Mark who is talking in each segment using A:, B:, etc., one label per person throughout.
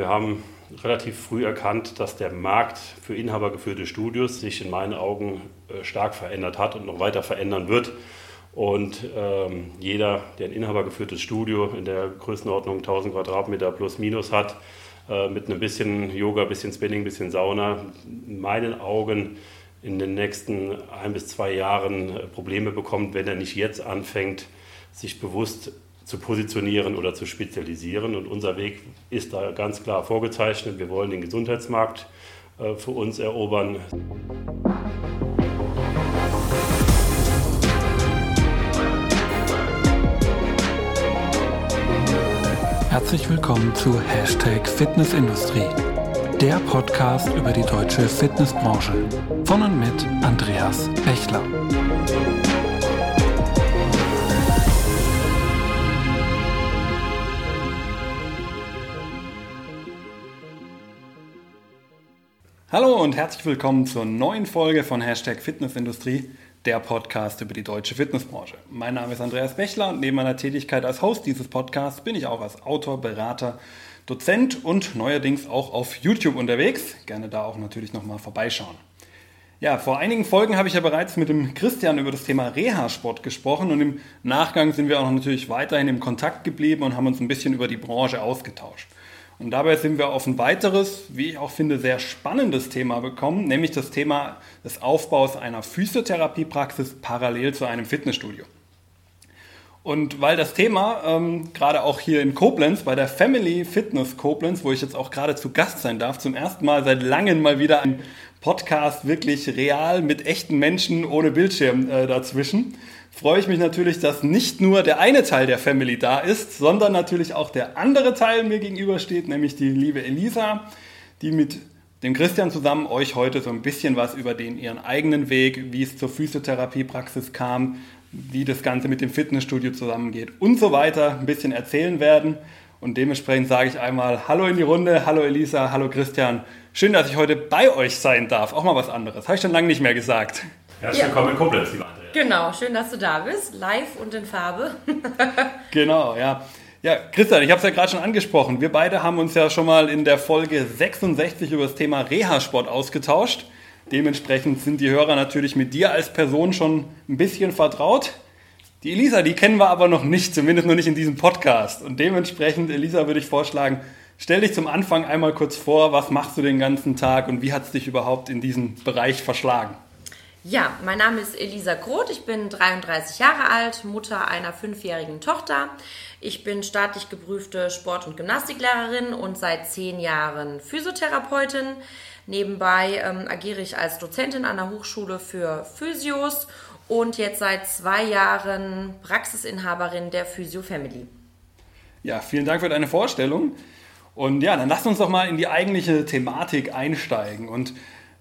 A: Wir haben relativ früh erkannt, dass der Markt für inhabergeführte Studios sich in meinen Augen äh, stark verändert hat und noch weiter verändern wird. Und ähm, jeder, der ein inhabergeführtes Studio in der Größenordnung 1000 Quadratmeter plus minus hat, äh, mit einem bisschen Yoga, bisschen Spinning, bisschen Sauna, in meinen Augen in den nächsten ein bis zwei Jahren äh, Probleme bekommt, wenn er nicht jetzt anfängt, sich bewusst zu positionieren oder zu spezialisieren. Und unser Weg ist da ganz klar vorgezeichnet. Wir wollen den Gesundheitsmarkt äh, für uns erobern.
B: Herzlich willkommen zu Hashtag Fitnessindustrie, der Podcast über die deutsche Fitnessbranche. Von und mit Andreas Bechler. Hallo und herzlich willkommen zur neuen Folge von Hashtag Fitnessindustrie, der Podcast über die deutsche Fitnessbranche. Mein Name ist Andreas Bechler und neben meiner Tätigkeit als Host dieses Podcasts bin ich auch als Autor, Berater, Dozent und neuerdings auch auf YouTube unterwegs. Gerne da auch natürlich nochmal vorbeischauen. Ja, vor einigen Folgen habe ich ja bereits mit dem Christian über das Thema Reha-Sport gesprochen und im Nachgang sind wir auch natürlich weiterhin im Kontakt geblieben und haben uns ein bisschen über die Branche ausgetauscht. Und dabei sind wir auf ein weiteres, wie ich auch finde, sehr spannendes Thema gekommen, nämlich das Thema des Aufbaus einer Physiotherapiepraxis parallel zu einem Fitnessstudio. Und weil das Thema ähm, gerade auch hier in Koblenz, bei der Family Fitness Koblenz, wo ich jetzt auch gerade zu Gast sein darf, zum ersten Mal seit langem mal wieder ein Podcast wirklich real mit echten Menschen ohne Bildschirm äh, dazwischen freue ich mich natürlich, dass nicht nur der eine Teil der Family da ist, sondern natürlich auch der andere Teil mir gegenübersteht, nämlich die liebe Elisa, die mit dem Christian zusammen euch heute so ein bisschen was über den ihren eigenen Weg, wie es zur Physiotherapiepraxis kam, wie das Ganze mit dem Fitnessstudio zusammengeht und so weiter ein bisschen erzählen werden. Und dementsprechend sage ich einmal Hallo in die Runde, hallo Elisa, hallo Christian. Schön, dass ich heute bei euch sein darf. Auch mal was anderes. Habe ich schon lange nicht mehr gesagt.
A: Herzlich willkommen in Koblenz, lieber Andrea.
C: Genau, schön, dass du da bist. Live und in Farbe.
B: genau, ja. Ja, Christian, ich habe es ja gerade schon angesprochen. Wir beide haben uns ja schon mal in der Folge 66 über das Thema Reha-Sport ausgetauscht. Dementsprechend sind die Hörer natürlich mit dir als Person schon ein bisschen vertraut. Die Elisa, die kennen wir aber noch nicht, zumindest noch nicht in diesem Podcast. Und dementsprechend, Elisa, würde ich vorschlagen, stell dich zum Anfang einmal kurz vor, was machst du den ganzen Tag und wie hat es dich überhaupt in diesen Bereich verschlagen?
C: Ja, mein Name ist Elisa Groth, ich bin 33 Jahre alt, Mutter einer fünfjährigen Tochter. Ich bin staatlich geprüfte Sport- und Gymnastiklehrerin und seit zehn Jahren Physiotherapeutin. Nebenbei ähm, agiere ich als Dozentin an der Hochschule für Physios und jetzt seit zwei Jahren Praxisinhaberin der Physio Family.
B: Ja, vielen Dank für deine Vorstellung. Und ja, dann lass uns doch mal in die eigentliche Thematik einsteigen. Und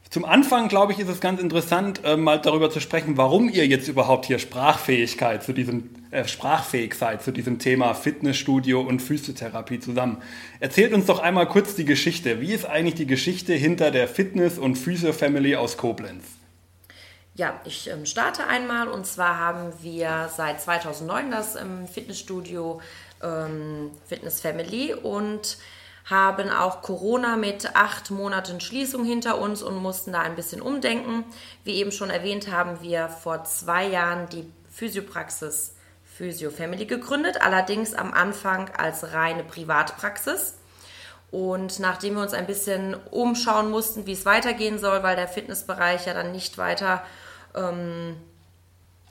B: zum Anfang, glaube ich, ist es ganz interessant, äh, mal darüber zu sprechen, warum ihr jetzt überhaupt hier Sprachfähigkeit zu diesem, äh, sprachfähig seid zu diesem Thema Fitnessstudio und Physiotherapie zusammen. Erzählt uns doch einmal kurz die Geschichte. Wie ist eigentlich die Geschichte hinter der Fitness- und Physio-Family aus Koblenz?
C: Ja, ich ähm, starte einmal und zwar haben wir seit 2009 das ähm, Fitnessstudio ähm, Fitness Family und haben auch Corona mit acht Monaten Schließung hinter uns und mussten da ein bisschen umdenken. Wie eben schon erwähnt, haben wir vor zwei Jahren die Physiopraxis Physio Family gegründet, allerdings am Anfang als reine Privatpraxis. Und nachdem wir uns ein bisschen umschauen mussten, wie es weitergehen soll, weil der Fitnessbereich ja dann nicht weiter, ähm,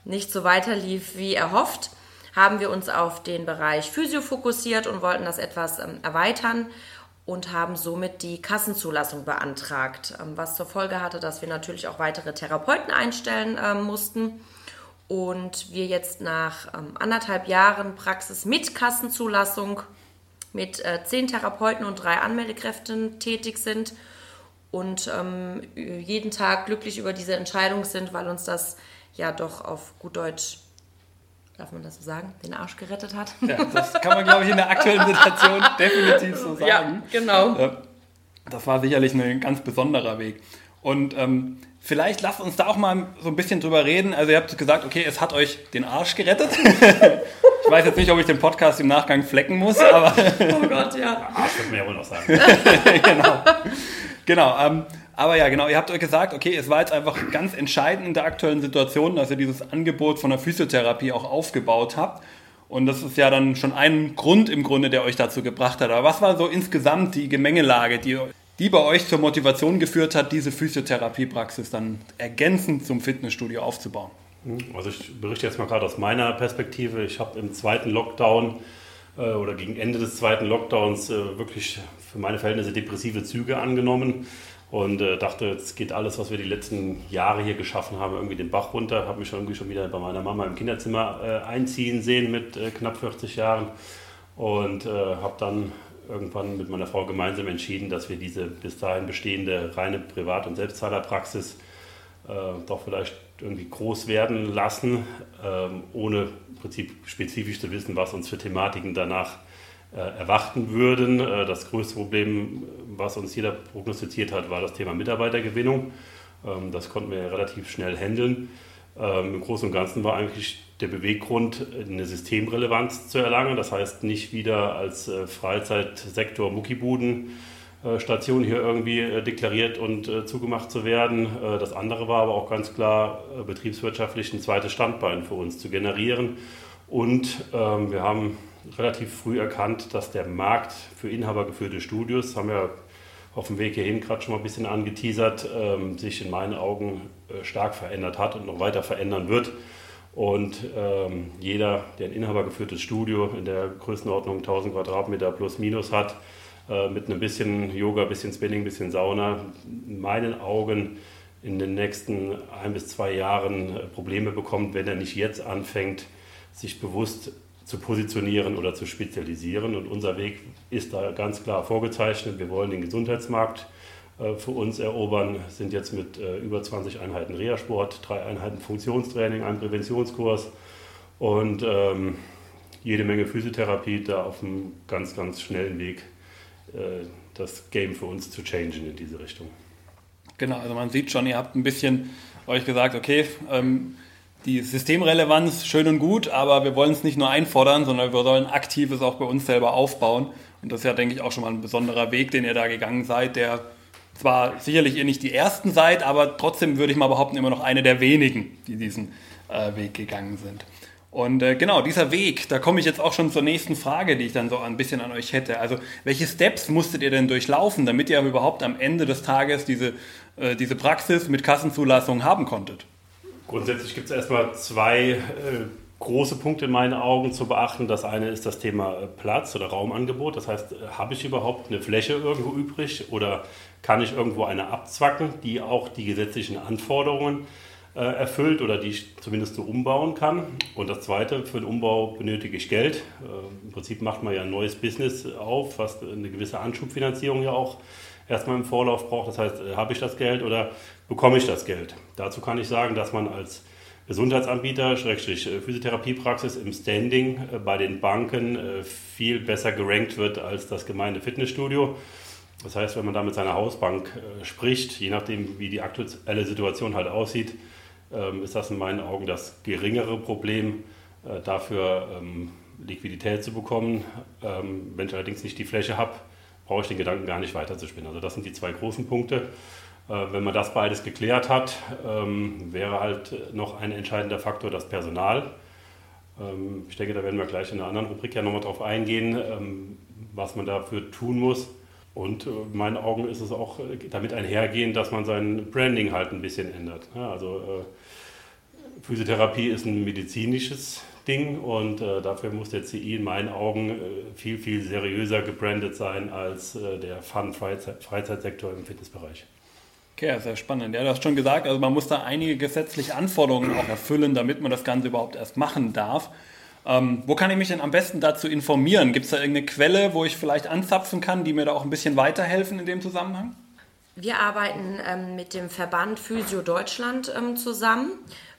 C: nicht so weiter lief wie erhofft, haben wir uns auf den Bereich Physio fokussiert und wollten das etwas ähm, erweitern und haben somit die Kassenzulassung beantragt, ähm, was zur Folge hatte, dass wir natürlich auch weitere Therapeuten einstellen ähm, mussten und wir jetzt nach anderthalb Jahren Praxis mit Kassenzulassung mit äh, zehn Therapeuten und drei Anmeldekräften tätig sind und jeden Tag glücklich über diese Entscheidung sind, weil uns das ja doch auf gut Deutsch darf man das so sagen, den Arsch gerettet hat.
B: Ja, das kann man, glaube ich, in der aktuellen Situation definitiv so sagen.
C: Ja, genau.
B: Das war sicherlich ein ganz besonderer Weg. Und ähm, vielleicht lasst uns da auch mal so ein bisschen drüber reden. Also ihr habt gesagt, okay, es hat euch den Arsch gerettet. ich weiß jetzt nicht, ob ich den Podcast im Nachgang flecken muss, aber...
C: oh Gott, ja.
A: Arsch wird mir ja wohl noch sagen.
B: genau. Genau. Ähm, aber ja, genau, ihr habt euch gesagt, okay, es war jetzt einfach ganz entscheidend in der aktuellen Situation, dass ihr dieses Angebot von der Physiotherapie auch aufgebaut habt. Und das ist ja dann schon ein Grund im Grunde, der euch dazu gebracht hat. Aber was war so insgesamt die Gemengelage, die, die bei euch zur Motivation geführt hat, diese Physiotherapiepraxis dann ergänzend zum Fitnessstudio aufzubauen?
A: Also ich berichte jetzt mal gerade aus meiner Perspektive. Ich habe im zweiten Lockdown äh, oder gegen Ende des zweiten Lockdowns äh, wirklich für meine Verhältnisse depressive Züge angenommen und äh, dachte, jetzt geht alles, was wir die letzten Jahre hier geschaffen haben, irgendwie den Bach runter. Habe mich irgendwie schon wieder bei meiner Mama im Kinderzimmer äh, einziehen sehen mit äh, knapp 40 Jahren und äh, habe dann irgendwann mit meiner Frau gemeinsam entschieden, dass wir diese bis dahin bestehende reine Privat- und Selbstzahlerpraxis äh, doch vielleicht irgendwie groß werden lassen, ähm, ohne im Prinzip spezifisch zu wissen, was uns für Thematiken danach äh, erwarten würden. Das größte Problem, was uns jeder prognostiziert hat, war das Thema Mitarbeitergewinnung. Ähm, das konnten wir relativ schnell handeln. Ähm, Im Großen und Ganzen war eigentlich der Beweggrund, eine Systemrelevanz zu erlangen. Das heißt, nicht wieder als äh, Freizeitsektor Muckibuden Station hier irgendwie deklariert und zugemacht zu werden. Das andere war aber auch ganz klar, betriebswirtschaftlich ein zweites Standbein für uns zu generieren. Und ähm, wir haben relativ früh erkannt, dass der Markt für inhabergeführte Studios, haben wir auf dem Weg hierhin gerade schon mal ein bisschen angeteasert, ähm, sich in meinen Augen äh, stark verändert hat und noch weiter verändern wird. Und ähm, jeder, der ein inhabergeführtes Studio in der Größenordnung 1000 Quadratmeter plus minus hat, äh, mit einem bisschen Yoga, bisschen Spinning, bisschen Sauna, in meinen Augen in den nächsten ein bis zwei Jahren äh, Probleme bekommt, wenn er nicht jetzt anfängt, sich bewusst zu positionieren oder zu spezialisieren. Und unser Weg ist da ganz klar vorgezeichnet. Wir wollen den Gesundheitsmarkt äh, für uns erobern, sind jetzt mit äh, über 20 Einheiten Reha-Sport, drei Einheiten Funktionstraining, einem Präventionskurs und ähm, jede Menge Physiotherapie da auf einem ganz, ganz schnellen Weg äh, das Game für uns zu changen in diese Richtung.
B: Genau, also man sieht schon, ihr habt ein bisschen euch gesagt, okay, ähm, die Systemrelevanz schön und gut, aber wir wollen es nicht nur einfordern, sondern wir sollen aktives auch bei uns selber aufbauen. Und das ist ja, denke ich, auch schon mal ein besonderer Weg, den ihr da gegangen seid, der zwar sicherlich ihr nicht die Ersten seid, aber trotzdem würde ich mal behaupten, immer noch eine der wenigen, die diesen äh, Weg gegangen sind. Und äh, genau, dieser Weg, da komme ich jetzt auch schon zur nächsten Frage, die ich dann so ein bisschen an euch hätte. Also, welche Steps musstet ihr denn durchlaufen, damit ihr überhaupt am Ende des Tages diese, äh, diese Praxis mit Kassenzulassung haben konntet?
A: Grundsätzlich gibt es erstmal zwei äh, große Punkte in meinen Augen zu beachten. Das eine ist das Thema äh, Platz oder Raumangebot. Das heißt, äh, habe ich überhaupt eine Fläche irgendwo übrig oder kann ich irgendwo eine abzwacken, die auch die gesetzlichen Anforderungen äh, erfüllt oder die ich zumindest so umbauen kann. Und das zweite, für den Umbau benötige ich Geld. Äh, Im Prinzip macht man ja ein neues Business auf, was eine gewisse Anschubfinanzierung ja auch erstmal im Vorlauf braucht. Das heißt, äh, habe ich das Geld oder bekomme ich das Geld? Dazu kann ich sagen, dass man als Gesundheitsanbieter, Schrägstrich äh, Physiotherapiepraxis im Standing äh, bei den Banken viel besser gerankt wird als das gemeine Fitnessstudio. Das heißt, wenn man da mit seiner Hausbank spricht, je nachdem, wie die aktuelle Situation halt aussieht, ähm, ist das in meinen Augen das geringere Problem, dafür ähm, Liquidität zu bekommen. Ähm, wenn ich allerdings nicht die Fläche habe, brauche ich den Gedanken gar nicht weiterzuspinnen. Also das sind die zwei großen Punkte. Äh, wenn man das beides geklärt hat, ähm, wäre halt noch ein entscheidender Faktor das Personal. Ähm, ich denke, da werden wir gleich in einer anderen Rubrik ja nochmal drauf eingehen, ähm, was man dafür tun muss. Und äh, in meinen Augen ist es auch äh, damit einhergehend, dass man sein Branding halt ein bisschen ändert. also Physiotherapie ist ein medizinisches Ding und dafür muss der CI in meinen Augen viel, viel seriöser gebrandet sein als der Fun-Freizeitsektor im Fitnessbereich.
B: Okay, sehr spannend. Ja, du hast schon gesagt, also man muss da einige gesetzliche Anforderungen auch erfüllen, damit man das Ganze überhaupt erst machen darf. Ähm, wo kann ich mich denn am besten dazu informieren? Gibt es da irgendeine Quelle, wo ich vielleicht anzapfen kann, die mir da auch ein bisschen weiterhelfen in dem Zusammenhang?
C: Wir arbeiten ähm, mit dem Verband Physio Deutschland ähm, zusammen,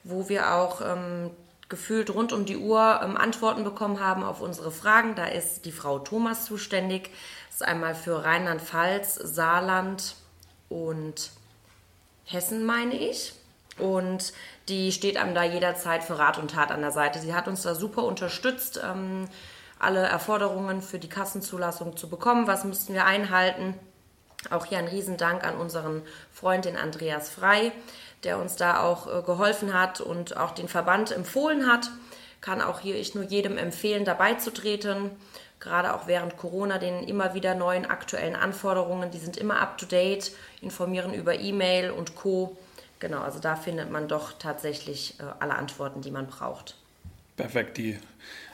C: wo wir auch ähm, gefühlt rund um die Uhr ähm, Antworten bekommen haben auf unsere Fragen. Da ist die Frau Thomas zuständig. Das ist einmal für Rheinland-Pfalz, Saarland und Hessen, meine ich. Und die steht einem da jederzeit für Rat und Tat an der Seite. Sie hat uns da super unterstützt, ähm, alle Erforderungen für die Kassenzulassung zu bekommen. Was müssten wir einhalten? Auch hier ein Riesendank an unseren Freund, den Andreas Frei, der uns da auch äh, geholfen hat und auch den Verband empfohlen hat. Kann auch hier ich nur jedem empfehlen, dabei zu treten. Gerade auch während Corona, den immer wieder neuen aktuellen Anforderungen, die sind immer up to date, informieren über E-Mail und Co. Genau, also da findet man doch tatsächlich äh, alle Antworten, die man braucht.
B: Perfekt. Die,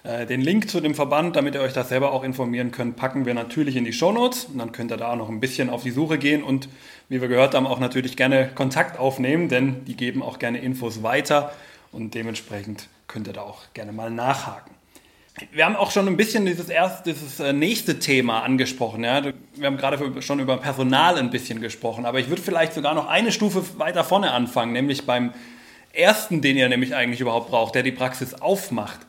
B: äh, den Link zu dem Verband, damit ihr euch das selber auch informieren könnt, packen wir natürlich in die Shownotes. Und dann könnt ihr da noch ein bisschen auf die Suche gehen und wie wir gehört haben, auch natürlich gerne Kontakt aufnehmen, denn die geben auch gerne Infos weiter und dementsprechend könnt ihr da auch gerne mal nachhaken. Wir haben auch schon ein bisschen dieses erste, dieses äh, nächste Thema angesprochen. Ja? Wir haben gerade schon über Personal ein bisschen gesprochen, aber ich würde vielleicht sogar noch eine Stufe weiter vorne anfangen, nämlich beim ersten, den ihr nämlich eigentlich überhaupt braucht, der die Praxis aufmacht.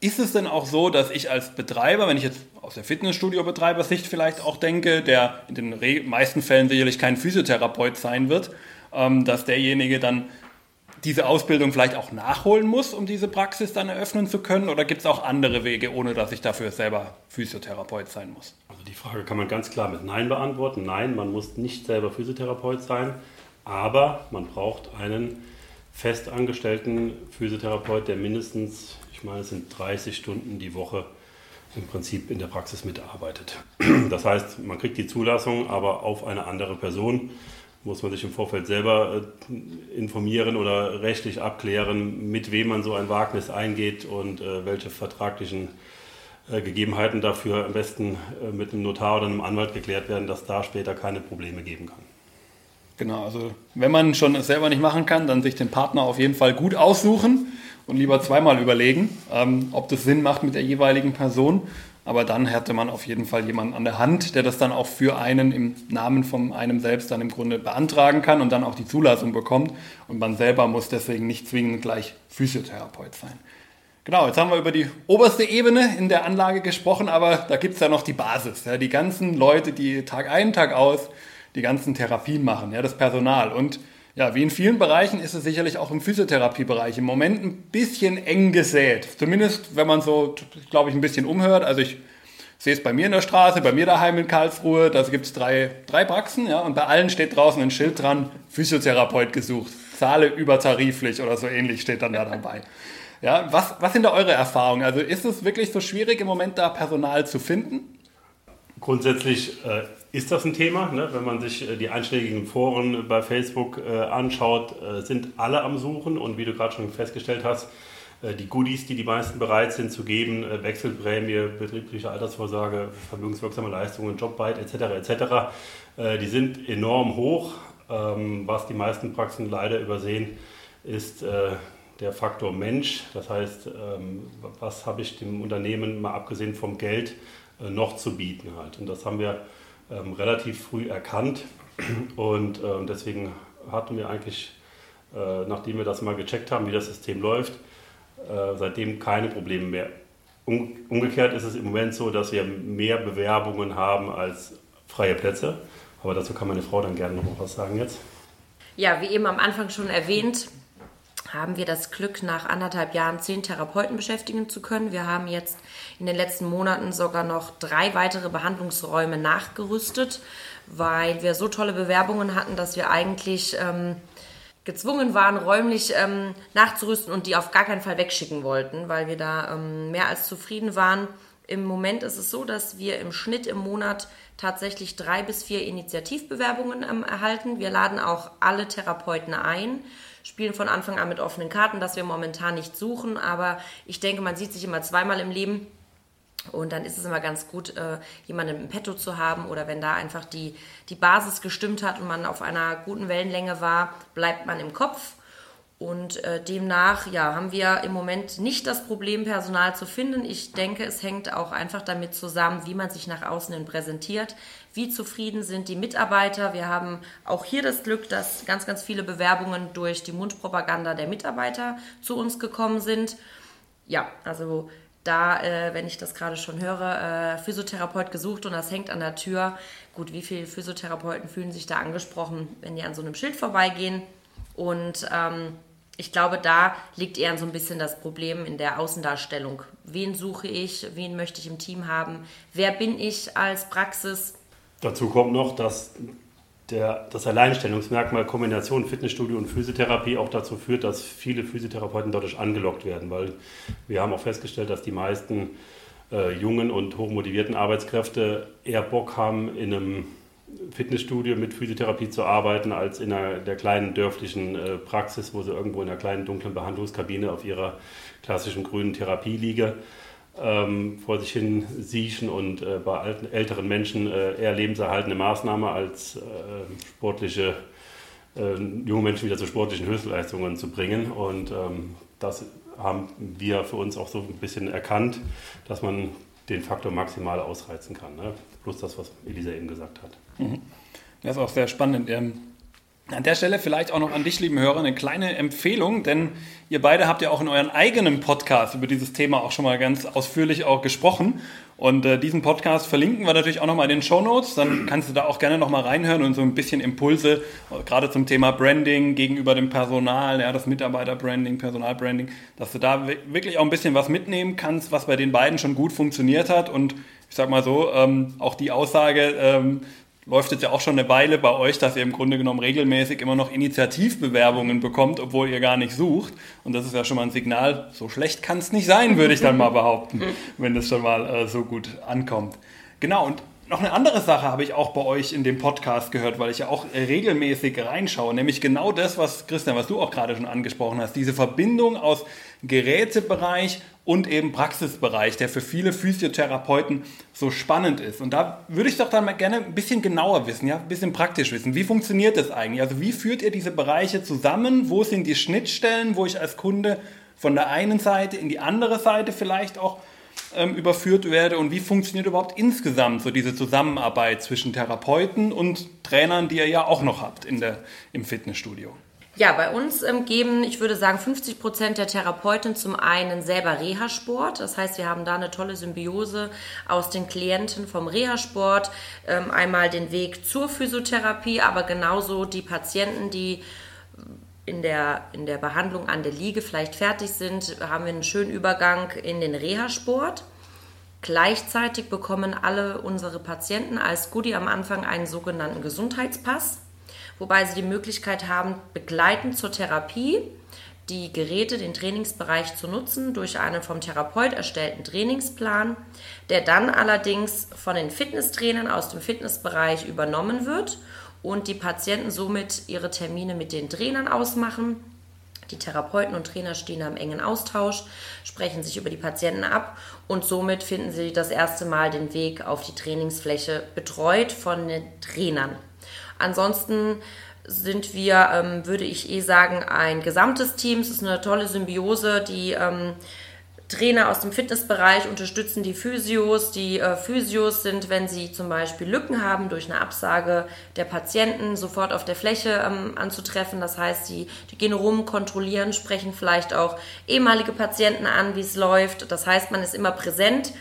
B: Ist es denn auch so, dass ich als Betreiber, wenn ich jetzt aus der Fitnessstudio-Betreibersicht vielleicht auch denke, der in den meisten Fällen sicherlich kein Physiotherapeut sein wird, ähm, dass derjenige dann diese Ausbildung vielleicht auch nachholen muss, um diese Praxis dann eröffnen zu können? Oder gibt es auch andere Wege, ohne dass ich dafür selber Physiotherapeut sein muss?
A: Also die Frage kann man ganz klar mit Nein beantworten. Nein, man muss nicht selber Physiotherapeut sein, aber man braucht einen festangestellten Physiotherapeut, der mindestens, ich meine, es sind 30 Stunden die Woche im Prinzip in der Praxis mitarbeitet. Das heißt, man kriegt die Zulassung, aber auf eine andere Person muss man sich im Vorfeld selber äh, informieren oder rechtlich abklären, mit wem man so ein Wagnis eingeht und äh, welche vertraglichen äh, Gegebenheiten dafür am besten mit einem Notar oder einem Anwalt geklärt werden, dass da später keine Probleme geben kann.
B: Genau, also wenn man schon es selber nicht machen kann, dann sich den Partner auf jeden Fall gut aussuchen und lieber zweimal überlegen, ähm, ob das Sinn macht mit der jeweiligen Person. Aber dann hätte man auf jeden Fall jemanden an der Hand, der das dann auch für einen im Namen von einem selbst dann im Grunde beantragen kann und dann auch die Zulassung bekommt. Und man selber muss deswegen nicht zwingend gleich Physiotherapeut sein. Genau, jetzt haben wir über die oberste Ebene in der Anlage gesprochen, aber da gibt es ja noch die Basis. Ja, die ganzen Leute, die Tag ein, Tag aus die ganzen Therapien machen, ja, das Personal. Und ja, wie in vielen Bereichen ist es sicherlich auch im Physiotherapiebereich im Moment ein bisschen eng gesät. Zumindest, wenn man so, glaube ich, ein bisschen umhört. Also ich sehe es bei mir in der Straße, bei mir daheim in Karlsruhe, da gibt es drei, drei Praxen, ja, und bei allen steht draußen ein Schild dran, Physiotherapeut gesucht. Zahle übertariflich oder so ähnlich steht dann da dabei. Ja, was, was sind da eure Erfahrungen? Also ist es wirklich so schwierig im Moment da Personal zu finden?
A: Grundsätzlich äh, ist das ein Thema. Ne? Wenn man sich äh, die einschlägigen Foren bei Facebook äh, anschaut, äh, sind alle am Suchen und wie du gerade schon festgestellt hast, die Goodies, die die meisten bereit sind zu geben, Wechselprämie, betriebliche Altersvorsorge, vermögenswirksame Leistungen, Jobbyte etc. etc., die sind enorm hoch. Ähm, was die meisten Praxen leider übersehen, ist der Faktor Mensch. Das heißt, ähm, was habe ich dem Unternehmen mal abgesehen vom Geld noch zu bieten halt. Und das haben wir ähm, relativ früh erkannt und ähm, deswegen hatten wir eigentlich, äh, nachdem wir das mal gecheckt haben, wie das System läuft, äh, seitdem keine Probleme mehr. Um, umgekehrt ist es im Moment so, dass wir mehr Bewerbungen haben als freie Plätze. Aber dazu kann meine Frau dann gerne noch was sagen jetzt.
C: Ja, wie eben am Anfang schon erwähnt, haben wir das Glück, nach anderthalb Jahren zehn Therapeuten beschäftigen zu können. Wir haben jetzt in den letzten Monaten sogar noch drei weitere Behandlungsräume nachgerüstet, weil wir so tolle Bewerbungen hatten, dass wir eigentlich ähm, gezwungen waren, räumlich ähm, nachzurüsten und die auf gar keinen Fall wegschicken wollten, weil wir da ähm, mehr als zufrieden waren. Im Moment ist es so, dass wir im Schnitt im Monat tatsächlich drei bis vier Initiativbewerbungen ähm, erhalten. Wir laden auch alle Therapeuten ein spielen von Anfang an mit offenen Karten, dass wir momentan nicht suchen. Aber ich denke, man sieht sich immer zweimal im Leben. Und dann ist es immer ganz gut, äh, jemanden im Petto zu haben oder wenn da einfach die, die Basis gestimmt hat und man auf einer guten Wellenlänge war, bleibt man im Kopf. Und äh, demnach ja, haben wir im Moment nicht das Problem, Personal zu finden. Ich denke, es hängt auch einfach damit zusammen, wie man sich nach außen hin präsentiert, wie zufrieden sind die Mitarbeiter. Wir haben auch hier das Glück, dass ganz, ganz viele Bewerbungen durch die Mundpropaganda der Mitarbeiter zu uns gekommen sind. Ja, also da, äh, wenn ich das gerade schon höre, äh, Physiotherapeut gesucht und das hängt an der Tür. Gut, wie viele Physiotherapeuten fühlen sich da angesprochen, wenn die an so einem Schild vorbeigehen? Und ähm, ich glaube, da liegt eher so ein bisschen das Problem in der Außendarstellung. Wen suche ich? Wen möchte ich im Team haben? Wer bin ich als Praxis?
A: Dazu kommt noch, dass der, das Alleinstellungsmerkmal Kombination Fitnessstudio und Physiotherapie auch dazu führt, dass viele Physiotherapeuten dadurch angelockt werden, weil wir haben auch festgestellt, dass die meisten äh, jungen und hochmotivierten Arbeitskräfte eher Bock haben, in einem Fitnessstudio mit Physiotherapie zu arbeiten, als in einer, der kleinen dörflichen äh, Praxis, wo sie irgendwo in einer kleinen dunklen Behandlungskabine auf ihrer klassischen grünen Therapie liegen ähm, vor sich hin siechen und äh, bei alten, älteren Menschen äh, eher lebenserhaltende Maßnahme als äh, sportliche, äh, junge Menschen wieder zu sportlichen Höchstleistungen zu bringen. Und ähm, das haben wir für uns auch so ein bisschen erkannt, dass man den Faktor maximal ausreizen kann. Ne? Plus das, was Elisa eben gesagt hat.
B: Mhm. Das ist auch sehr spannend. Ähm an der Stelle vielleicht auch noch an dich, lieben Hörer, eine kleine Empfehlung, denn ihr beide habt ja auch in euren eigenen Podcast über dieses Thema auch schon mal ganz ausführlich auch gesprochen. Und äh, diesen Podcast verlinken wir natürlich auch nochmal in den Show Notes. Dann kannst du da auch gerne nochmal reinhören und so ein bisschen Impulse, gerade zum Thema Branding gegenüber dem Personal, ja, das Mitarbeiterbranding, Personalbranding, dass du da wirklich auch ein bisschen was mitnehmen kannst, was bei den beiden schon gut funktioniert hat. Und ich sag mal so, ähm, auch die Aussage, ähm, läuft jetzt ja auch schon eine Weile bei euch, dass ihr im Grunde genommen regelmäßig immer noch Initiativbewerbungen bekommt, obwohl ihr gar nicht sucht. Und das ist ja schon mal ein Signal, so schlecht kann es nicht sein, würde ich dann mal behaupten, wenn das schon mal äh, so gut ankommt. Genau, und noch eine andere Sache habe ich auch bei euch in dem Podcast gehört, weil ich ja auch regelmäßig reinschaue, nämlich genau das, was Christian, was du auch gerade schon angesprochen hast, diese Verbindung aus Gerätebereich und eben Praxisbereich, der für viele Physiotherapeuten so spannend ist. Und da würde ich doch dann mal gerne ein bisschen genauer wissen, ja, ein bisschen praktisch wissen. Wie funktioniert das eigentlich? Also wie führt ihr diese Bereiche zusammen? Wo sind die Schnittstellen, wo ich als Kunde von der einen Seite in die andere Seite vielleicht auch ähm, überführt werde und wie funktioniert überhaupt insgesamt so diese Zusammenarbeit zwischen Therapeuten und Trainern, die ihr ja auch noch habt in der, im Fitnessstudio?
C: Ja, bei uns ähm, geben, ich würde sagen, 50 Prozent der Therapeuten zum einen selber Reha-Sport. Das heißt, wir haben da eine tolle Symbiose aus den Klienten vom Reha-Sport. Ähm, einmal den Weg zur Physiotherapie, aber genauso die Patienten, die in der, in der Behandlung an der Liege vielleicht fertig sind, haben wir einen schönen Übergang in den Reha-Sport. Gleichzeitig bekommen alle unsere Patienten als Goodie am Anfang einen sogenannten Gesundheitspass, wobei sie die Möglichkeit haben, begleitend zur Therapie die Geräte, den Trainingsbereich zu nutzen durch einen vom Therapeut erstellten Trainingsplan, der dann allerdings von den Fitnesstrainern aus dem Fitnessbereich übernommen wird und die Patienten somit ihre Termine mit den Trainern ausmachen. Die Therapeuten und Trainer stehen da im engen Austausch, sprechen sich über die Patienten ab und somit finden sie das erste Mal den Weg auf die Trainingsfläche betreut von den Trainern. Ansonsten sind wir, ähm, würde ich eh sagen, ein gesamtes Team. Es ist eine tolle Symbiose, die ähm, Trainer aus dem Fitnessbereich unterstützen die Physios. Die äh, Physios sind, wenn sie zum Beispiel Lücken haben durch eine Absage der Patienten, sofort auf der Fläche ähm, anzutreffen. Das heißt, die, die gehen rum, kontrollieren, sprechen vielleicht auch ehemalige Patienten an, wie es läuft. Das heißt, man ist immer präsent.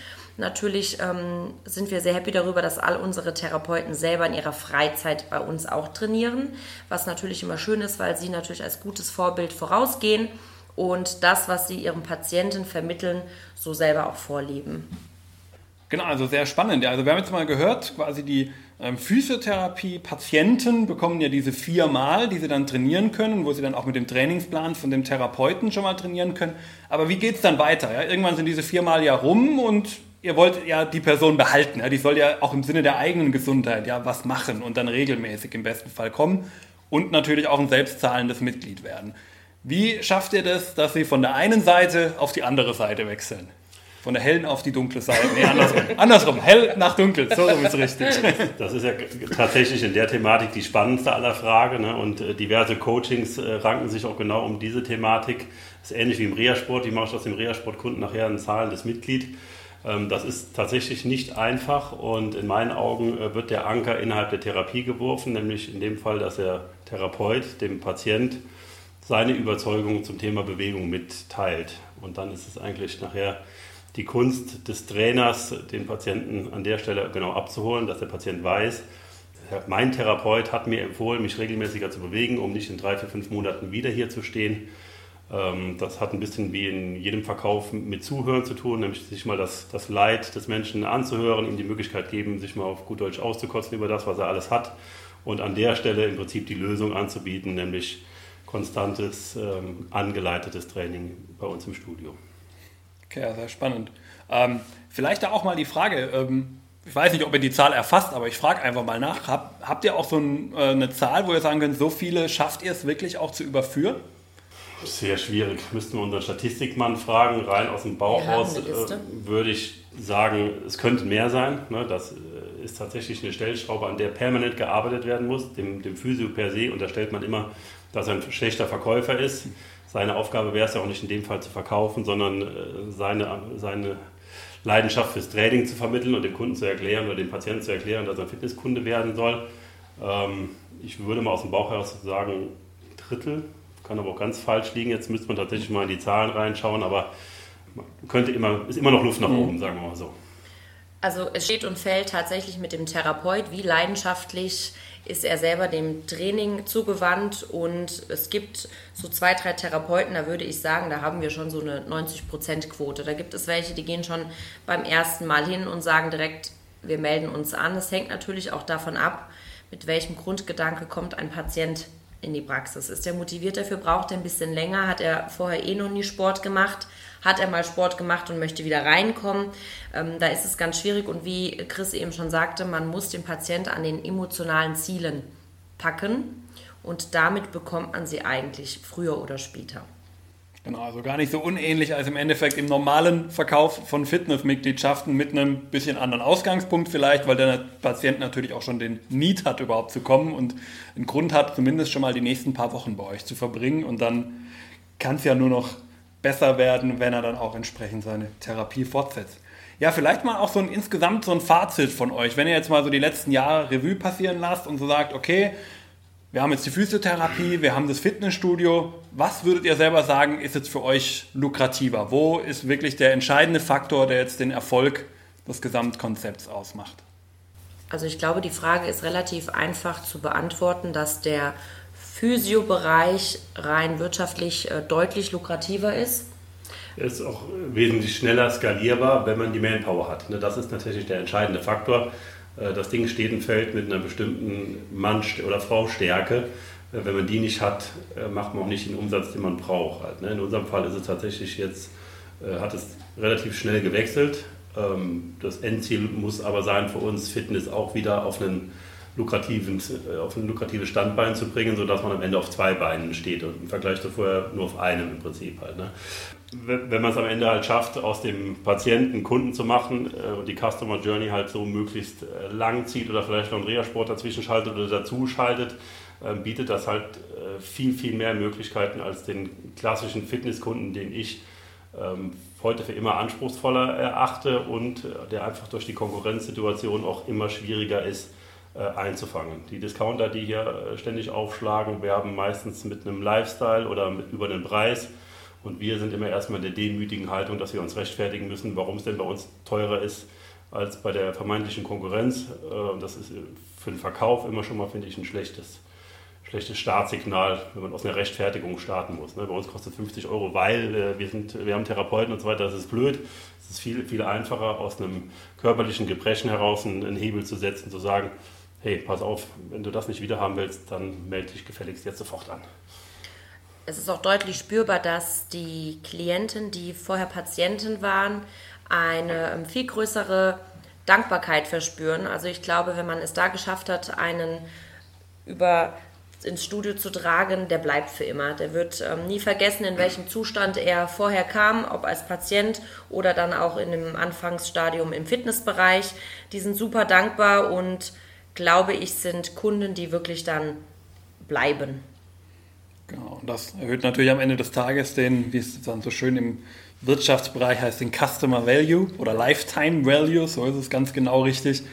C: Natürlich ähm, sind wir sehr happy darüber, dass all unsere Therapeuten selber in ihrer Freizeit bei uns auch trainieren, was natürlich immer schön ist, weil sie natürlich als gutes Vorbild vorausgehen und das, was sie ihrem Patienten vermitteln, so selber auch vorleben.
B: Genau, also sehr spannend. Also wir haben jetzt mal gehört, quasi die ähm, Physiotherapie-Patienten bekommen ja diese viermal, die sie dann trainieren können, wo sie dann auch mit dem Trainingsplan von dem Therapeuten schon mal trainieren können. Aber wie geht es dann weiter? Ja? Irgendwann sind diese viermal ja rum und ihr wollt ja die Person behalten. Ja? Die soll ja auch im Sinne der eigenen Gesundheit ja was machen und dann regelmäßig im besten Fall kommen und natürlich auch ein selbstzahlendes Mitglied werden. Wie schafft ihr das, dass sie von der einen Seite auf die andere Seite wechseln? Von der hellen auf die dunkle Seite. Nee, andersrum. andersrum. Hell nach dunkel. So rum ist richtig.
A: Das ist ja tatsächlich in der Thematik die spannendste aller Fragen. Ne? Und äh, diverse Coachings äh, ranken sich auch genau um diese Thematik. Das ist ähnlich wie im Reha-Sport. Wie mache ich aus dem Reha-Sport-Kunden nachher ein zahlendes Mitglied? Ähm, das ist tatsächlich nicht einfach und in meinen Augen äh, wird der Anker innerhalb der Therapie geworfen, nämlich in dem Fall, dass der Therapeut dem Patient seine Überzeugung zum Thema Bewegung mitteilt. Und dann ist es eigentlich nachher die Kunst des Trainers, den Patienten an der Stelle genau abzuholen, dass der Patient weiß, mein Therapeut hat mir empfohlen, mich regelmäßiger zu bewegen, um nicht in drei, vier, fünf Monaten wieder hier zu stehen. Ähm, das hat ein bisschen wie in jedem Verkauf mit Zuhören zu tun, nämlich sich mal das, das Leid des Menschen anzuhören, ihm die Möglichkeit geben, sich mal auf gut Deutsch auszukotzen über das, was er alles hat und an der Stelle im Prinzip die Lösung anzubieten, nämlich konstantes, ähm, angeleitetes Training bei uns im Studio.
B: Okay, sehr spannend. Ähm, vielleicht da auch mal die Frage, ähm, ich weiß nicht, ob ihr die Zahl erfasst, aber ich frage einfach mal nach. Hab, habt ihr auch so ein, äh, eine Zahl, wo ihr sagen könnt, so viele schafft ihr es wirklich auch zu überführen?
A: Sehr schwierig. Müssten wir unseren Statistikmann fragen. Rein aus dem Bauch raus äh, würde ich sagen, es könnte mehr sein. Ne? Das äh, ist tatsächlich eine Stellschraube, an der permanent gearbeitet werden muss. Dem, dem Physio per se unterstellt man immer, dass er ein schlechter Verkäufer ist. Seine Aufgabe wäre es ja auch nicht in dem Fall zu verkaufen, sondern äh, seine, seine Leidenschaft fürs Training zu vermitteln und dem Kunden zu erklären oder dem Patienten zu erklären, dass er ein Fitnesskunde werden soll. Ähm, ich würde mal aus dem Bauch heraus sagen, ein Drittel, kann aber auch ganz falsch liegen. Jetzt müsste man tatsächlich mal in die Zahlen reinschauen, aber könnte immer, ist immer noch Luft nach mhm. oben, sagen wir mal so.
C: Also es steht und fällt tatsächlich mit dem Therapeut, wie leidenschaftlich ist er selber dem Training zugewandt und es gibt so zwei, drei Therapeuten, da würde ich sagen, da haben wir schon so eine 90%-Quote. Da gibt es welche, die gehen schon beim ersten Mal hin und sagen direkt, wir melden uns an. Es hängt natürlich auch davon ab, mit welchem Grundgedanke kommt ein Patient in die Praxis. Ist er motiviert dafür, braucht er ein bisschen länger, hat er vorher eh noch nie Sport gemacht, hat er mal Sport gemacht und möchte wieder reinkommen. Ähm, da ist es ganz schwierig und wie Chris eben schon sagte, man muss den Patient an den emotionalen Zielen packen und damit bekommt man sie eigentlich früher oder später.
B: Genau, also gar nicht so unähnlich als im Endeffekt im normalen Verkauf von Fitnessmitgliedschaften mit einem bisschen anderen Ausgangspunkt vielleicht, weil der Patient natürlich auch schon den Need hat, überhaupt zu kommen und einen Grund hat, zumindest schon mal die nächsten paar Wochen bei euch zu verbringen. Und dann kann es ja nur noch besser werden, wenn er dann auch entsprechend seine Therapie fortsetzt. Ja, vielleicht mal auch so ein insgesamt so ein Fazit von euch, wenn ihr jetzt mal so die letzten Jahre Revue passieren lasst und so sagt, okay, wir haben jetzt die Physiotherapie, wir haben das Fitnessstudio. Was würdet ihr selber sagen, ist jetzt für euch lukrativer? Wo ist wirklich der entscheidende Faktor, der jetzt den Erfolg des Gesamtkonzepts ausmacht?
C: Also ich glaube, die Frage ist relativ einfach zu beantworten, dass der Physiobereich rein wirtschaftlich äh, deutlich lukrativer ist.
A: Er ist auch wesentlich schneller skalierbar, wenn man die Manpower hat. Ne, das ist natürlich der entscheidende Faktor. Äh, das Ding steht und fällt mit einer bestimmten Mann- oder Frau-Stärke. Äh, wenn man die nicht hat, äh, macht man auch nicht den Umsatz, den man braucht. Halt, ne? In unserem Fall ist es tatsächlich jetzt, hat es relativ schnell gewechselt. Ähm, das Endziel muss aber sein, für uns Fitness auch wieder auf einen lukrativen, auf ein lukratives Standbein zu bringen, sodass man am Ende auf zwei Beinen steht und im Vergleich zu vorher nur auf einem im Prinzip halt. Ne? wenn man es am Ende halt schafft, aus dem Patienten Kunden zu machen äh, und die Customer Journey halt so möglichst äh, lang zieht oder vielleicht noch einen Reha-Sport dazwischen schaltet oder dazu schaltet, äh, bietet das halt viel, viel mehr Möglichkeiten als den klassischen Fitnesskunden, den ich ähm, heute für immer anspruchsvoller erachte und der einfach durch die Konkurrenzsituation auch immer schwieriger ist einzufangen. Die Discounter, die hier ständig aufschlagen, werben meistens mit einem Lifestyle oder mit, über den Preis und wir sind immer erstmal in der demütigen Haltung, dass wir uns rechtfertigen müssen, warum es denn bei uns teurer ist als bei der vermeintlichen Konkurrenz. Und äh, das ist für den Verkauf immer schon mal, finde ich, ein schlechtes, schlechtes Startsignal, wenn man aus einer Rechtfertigung starten muss. Ne? Bei uns kostet 50 Euro, weil äh, wir, sind, wir haben Therapeuten und so weiter. Das ist blöd. Es ist viel, viel einfacher, aus einem körperlichen Gebrechen heraus einen Hebel zu setzen, zu sagen, hey, pass auf, wenn du das nicht wieder haben willst, dann melde dich gefälligst jetzt sofort an
C: es ist auch deutlich spürbar, dass die Klienten, die vorher Patienten waren, eine ähm, viel größere Dankbarkeit verspüren. Also ich glaube, wenn man es da geschafft hat, einen über ins Studio zu tragen, der bleibt für immer. Der wird ähm, nie vergessen, in welchem Zustand er vorher kam, ob als Patient oder dann auch in dem Anfangsstadium im Fitnessbereich. Die sind super dankbar und glaube ich, sind Kunden, die wirklich dann bleiben.
B: Genau, und das erhöht natürlich am Ende des Tages den, wie es dann so schön im Wirtschaftsbereich heißt, den Customer Value oder Lifetime Value, so ist es ganz genau richtig.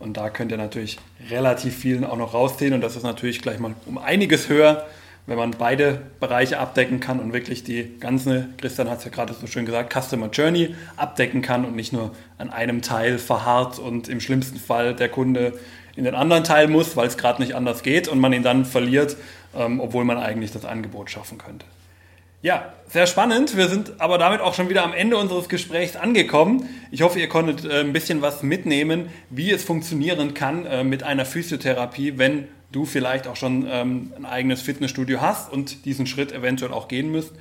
B: Und da könnt ihr natürlich relativ vielen auch noch rausziehen und das ist natürlich gleich mal um einiges höher, wenn man beide Bereiche abdecken kann und wirklich die ganze, Christian hat es ja gerade so schön gesagt, Customer Journey abdecken kann und nicht nur an einem Teil verharrt und im schlimmsten Fall der Kunde in den anderen Teil muss, weil es gerade nicht anders geht und man ihn dann verliert, ähm, obwohl man eigentlich das Angebot schaffen könnte. Ja, sehr spannend. Wir sind aber damit auch schon wieder am Ende unseres Gesprächs angekommen. Ich hoffe, ihr konntet äh, ein bisschen was mitnehmen, wie es funktionieren kann äh, mit einer Physiotherapie, wenn du vielleicht auch schon ähm, ein eigenes Fitnessstudio hast und diesen Schritt eventuell auch gehen müsst.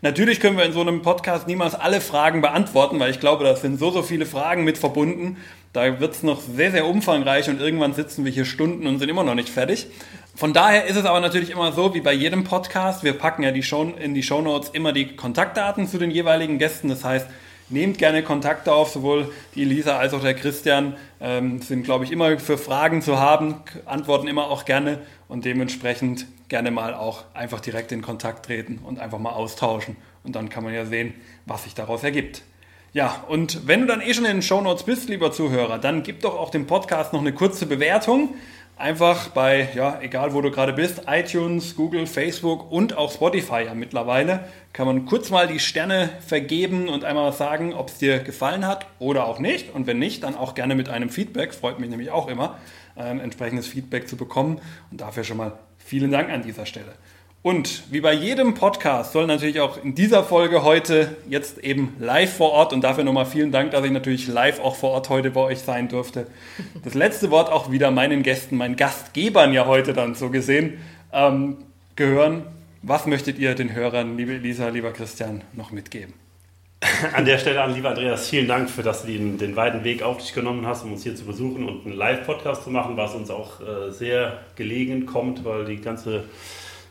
B: Natürlich können wir in so einem Podcast niemals alle Fragen beantworten, weil ich glaube, da sind so, so viele Fragen mit verbunden. Da wird es noch sehr, sehr umfangreich und irgendwann sitzen wir hier Stunden und sind immer noch nicht fertig. Von daher ist es aber natürlich immer so, wie bei jedem Podcast. Wir packen ja die Show, in die Show Notes immer die Kontaktdaten zu den jeweiligen Gästen. Das heißt, nehmt gerne Kontakte auf. Sowohl die Elisa als auch der Christian ähm, sind, glaube ich, immer für Fragen zu haben, antworten immer auch gerne und dementsprechend gerne mal auch einfach direkt in Kontakt treten und einfach mal austauschen. Und dann kann man ja sehen, was sich daraus ergibt. Ja, und wenn du dann eh schon in den Show Notes bist, lieber Zuhörer, dann gib doch auch dem Podcast noch eine kurze Bewertung. Einfach bei, ja, egal wo du gerade bist, iTunes, Google, Facebook und auch Spotify ja mittlerweile, kann man kurz mal die Sterne vergeben und einmal sagen, ob es dir gefallen hat oder auch nicht. Und wenn nicht, dann auch gerne mit einem Feedback. Freut mich nämlich auch immer, ein entsprechendes Feedback zu bekommen. Und dafür schon mal vielen Dank an dieser Stelle. Und wie bei jedem Podcast soll natürlich auch in dieser Folge heute jetzt eben live vor Ort und dafür nochmal vielen Dank, dass ich natürlich live auch vor Ort heute bei euch sein durfte. Das letzte Wort auch wieder meinen Gästen, meinen Gastgebern ja heute dann so gesehen ähm, gehören. Was möchtet ihr den Hörern, liebe Elisa, lieber Christian, noch mitgeben?
A: An der Stelle an lieber Andreas, vielen Dank für, dass du den, den weiten Weg auf dich genommen hast, um uns hier zu besuchen und einen Live-Podcast zu machen, was uns auch äh, sehr gelegen kommt, weil die ganze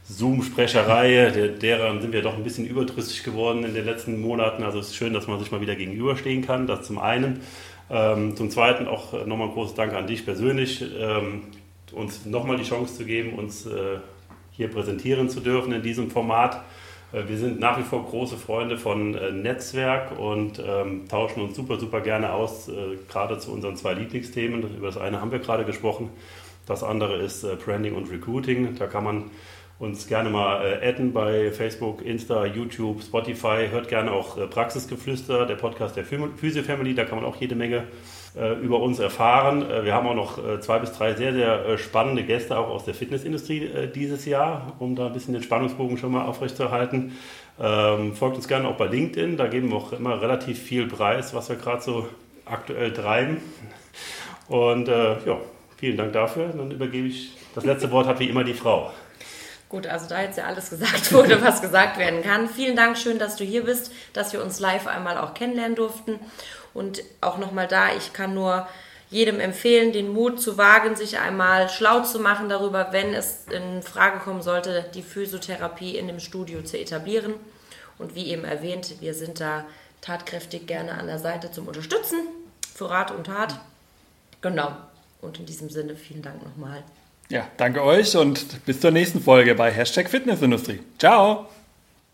A: Zoom-Sprecherei, der, derer sind wir doch ein bisschen überdrüssig geworden in den letzten Monaten. Also es ist schön, dass man sich mal wieder gegenüberstehen kann, das zum einen. Ähm, zum Zweiten auch nochmal ein großes Dank an dich persönlich, ähm, uns nochmal die Chance zu geben, uns äh, hier präsentieren zu dürfen in diesem Format. Äh, wir sind nach wie vor große Freunde von äh, Netzwerk und ähm, tauschen uns super, super gerne aus, äh, gerade zu unseren zwei Lieblingsthemen. Über das eine haben wir gerade gesprochen. Das andere ist äh, Branding und Recruiting. Da kann man uns gerne mal äh, adden bei Facebook, Insta, YouTube, Spotify. Hört gerne auch äh, Praxisgeflüster, der Podcast der Physio Family. Da kann man auch jede Menge äh, über uns erfahren. Wir haben auch noch zwei bis drei sehr, sehr spannende Gäste auch aus der Fitnessindustrie dieses Jahr, um da ein bisschen den Spannungsbogen schon mal aufrechtzuerhalten. Ähm, folgt uns gerne auch bei LinkedIn. Da geben wir auch immer relativ viel Preis, was wir gerade so aktuell treiben. Und ja, vielen Dank dafür. Dann übergebe ich das letzte Wort hat wie immer die Frau.
C: Gut, also da jetzt ja alles gesagt wurde, was gesagt werden kann. Vielen Dank, schön, dass du hier bist, dass wir uns live einmal auch kennenlernen durften. Und auch nochmal da, ich kann nur jedem empfehlen, den Mut zu wagen, sich einmal schlau zu machen darüber, wenn es in Frage kommen sollte, die Physiotherapie in dem Studio zu etablieren. Und wie eben erwähnt, wir sind da tatkräftig gerne an der Seite zum Unterstützen, für Rat und Tat. Genau. Und in diesem Sinne vielen Dank nochmal.
B: Ja, danke euch und bis zur nächsten Folge bei Hashtag Fitnessindustrie. Ciao!